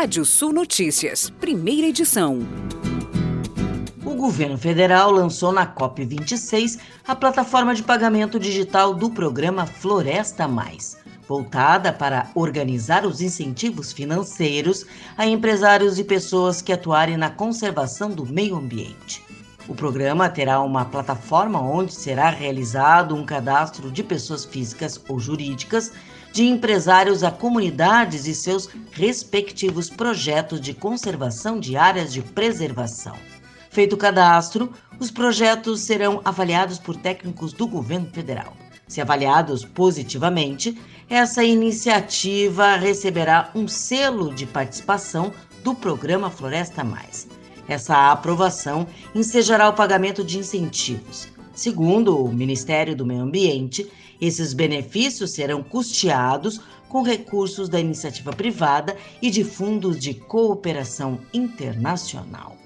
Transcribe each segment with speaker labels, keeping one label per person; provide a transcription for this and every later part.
Speaker 1: Rádio Sul Notícias, primeira edição.
Speaker 2: O governo federal lançou na COP26 a plataforma de pagamento digital do programa Floresta Mais, voltada para organizar os incentivos financeiros a empresários e pessoas que atuarem na conservação do meio ambiente. O programa terá uma plataforma onde será realizado um cadastro de pessoas físicas ou jurídicas, de empresários a comunidades e seus respectivos projetos de conservação de áreas de preservação. Feito o cadastro, os projetos serão avaliados por técnicos do governo federal. Se avaliados positivamente, essa iniciativa receberá um selo de participação do programa Floresta Mais essa aprovação ensejará o pagamento de incentivos. Segundo o Ministério do Meio Ambiente, esses benefícios serão custeados com recursos da iniciativa privada e de fundos de cooperação internacional.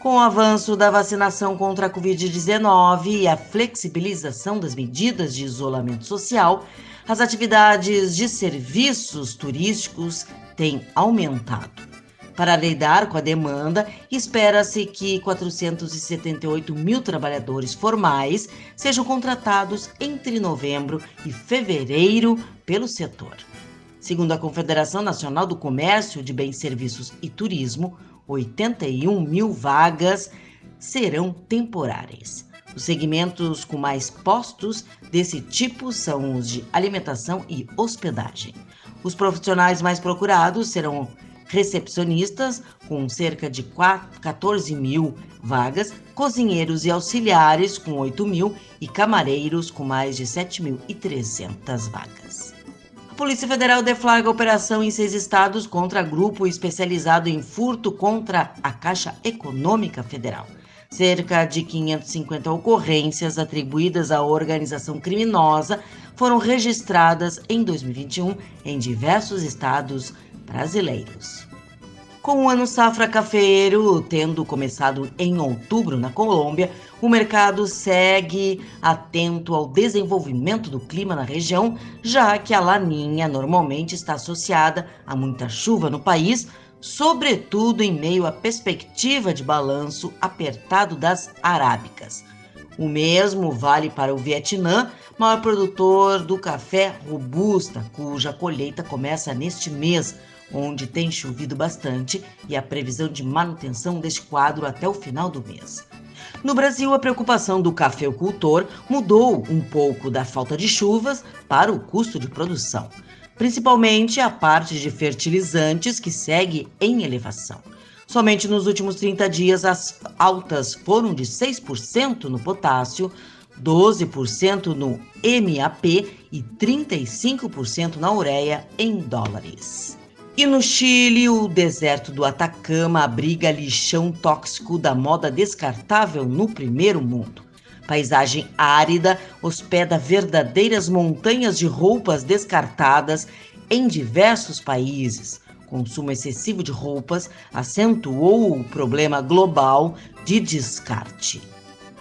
Speaker 2: Com o avanço da vacinação contra a Covid-19 e a flexibilização das medidas de isolamento social, as atividades de serviços turísticos têm aumentado. Para lidar com a demanda, espera-se que 478 mil trabalhadores formais sejam contratados entre novembro e fevereiro pelo setor. Segundo a Confederação Nacional do Comércio de Bens, Serviços e Turismo, 81 mil vagas serão temporárias. Os segmentos com mais postos desse tipo são os de alimentação e hospedagem. Os profissionais mais procurados serão recepcionistas, com cerca de 4, 14 mil vagas, cozinheiros e auxiliares, com 8 mil, e camareiros, com mais de 7.300 vagas. A Polícia Federal deflaga operação em seis estados contra grupo especializado em furto contra a Caixa Econômica Federal. Cerca de 550 ocorrências atribuídas à organização criminosa foram registradas em 2021 em diversos estados brasileiros. Com o ano safra cafeiro tendo começado em outubro na Colômbia, o mercado segue atento ao desenvolvimento do clima na região, já que a laninha normalmente está associada a muita chuva no país, sobretudo em meio à perspectiva de balanço apertado das arábicas. O mesmo vale para o Vietnã, maior produtor do café robusta, cuja colheita começa neste mês onde tem chovido bastante e a previsão de manutenção deste quadro até o final do mês. No Brasil, a preocupação do cafeicultor mudou um pouco da falta de chuvas para o custo de produção, principalmente a parte de fertilizantes que segue em elevação. Somente nos últimos 30 dias, as altas foram de 6% no potássio, 12% no MAP e 35% na ureia em dólares. E no Chile, o deserto do Atacama abriga lixão tóxico da moda descartável no primeiro mundo. Paisagem árida hospeda verdadeiras montanhas de roupas descartadas em diversos países. Consumo excessivo de roupas acentuou o problema global de descarte.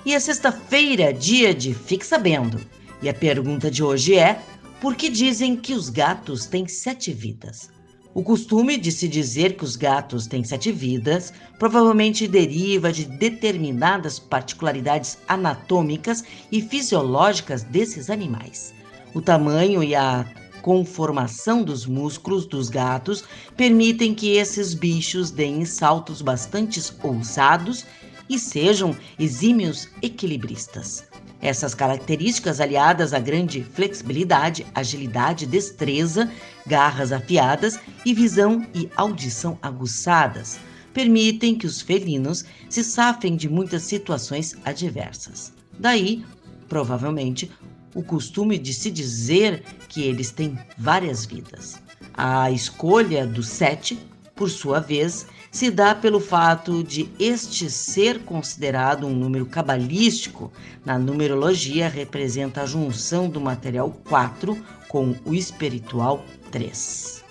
Speaker 2: E a sexta-feira, dia de Fique Sabendo. E a pergunta de hoje é: por que dizem que os gatos têm sete vidas? O costume de se dizer que os gatos têm sete vidas provavelmente deriva de determinadas particularidades anatômicas e fisiológicas desses animais. O tamanho e a conformação dos músculos dos gatos permitem que esses bichos deem saltos bastante ousados e sejam exímios equilibristas. Essas características, aliadas à grande flexibilidade, agilidade, destreza, garras afiadas e visão e audição aguçadas, permitem que os felinos se safem de muitas situações adversas. Daí, provavelmente, o costume de se dizer que eles têm várias vidas. A escolha do sete, por sua vez, se dá pelo fato de este ser considerado um número cabalístico. Na numerologia, representa a junção do material 4 com o espiritual 3.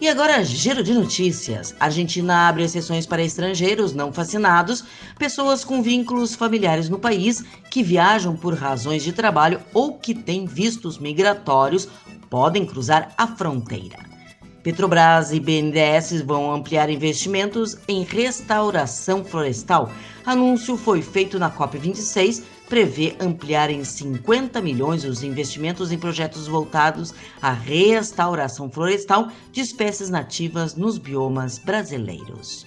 Speaker 2: E agora, giro de notícias. A Argentina abre exceções para estrangeiros não fascinados, pessoas com vínculos familiares no país que viajam por razões de trabalho ou que têm vistos migratórios podem cruzar a fronteira. Petrobras e BNDES vão ampliar investimentos em restauração florestal. Anúncio foi feito na COP26, prevê ampliar em 50 milhões os investimentos em projetos voltados à restauração florestal de espécies nativas nos biomas brasileiros.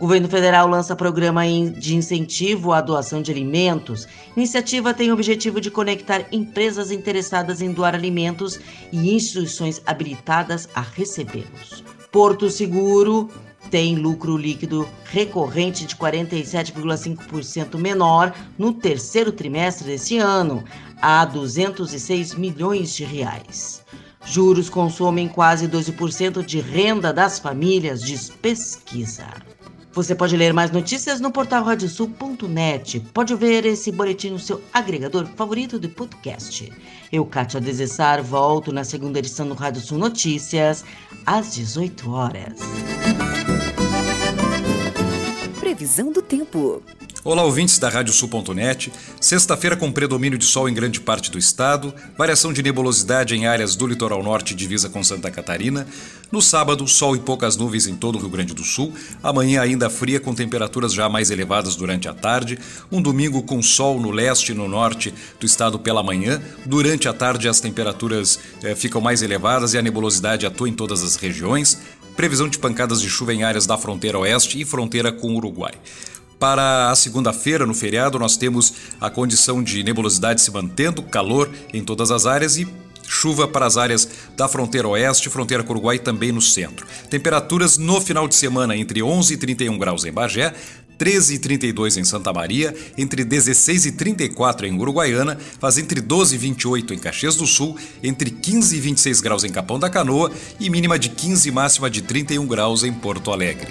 Speaker 2: O governo federal lança programa de incentivo à doação de alimentos. Iniciativa tem o objetivo de conectar empresas interessadas em doar alimentos e instituições habilitadas a recebê-los. Porto Seguro tem lucro líquido recorrente de 47,5% menor no terceiro trimestre deste ano, a 206 milhões de reais. Juros consomem quase 12% de renda das famílias, diz pesquisa. Você pode ler mais notícias no portal radiosul.net. Pode ver esse boletim no seu agregador favorito de podcast. Eu, Kátia Desessar, volto na segunda edição do Rádio Sul Notícias, às 18 horas.
Speaker 1: Previsão do tempo.
Speaker 3: Olá, ouvintes da Radiosul.net. Sexta-feira com predomínio de sol em grande parte do estado, variação de nebulosidade em áreas do litoral norte divisa com Santa Catarina. No sábado, sol e poucas nuvens em todo o Rio Grande do Sul. Amanhã ainda fria com temperaturas já mais elevadas durante a tarde. Um domingo com sol no leste e no norte do estado pela manhã. Durante a tarde as temperaturas eh, ficam mais elevadas e a nebulosidade atua em todas as regiões. Previsão de pancadas de chuva em áreas da fronteira oeste e fronteira com o Uruguai. Para a segunda-feira, no feriado, nós temos a condição de nebulosidade se mantendo, calor em todas as áreas e chuva para as áreas da fronteira oeste, fronteira com o Uruguai também no centro. Temperaturas no final de semana entre 11 e 31 graus em Bagé, 13 e 32 em Santa Maria, entre 16 e 34 em Uruguaiana, faz entre 12 e 28 em Caxias do Sul, entre 15 e 26 graus em Capão da Canoa e mínima de 15 e máxima de 31 graus em Porto Alegre.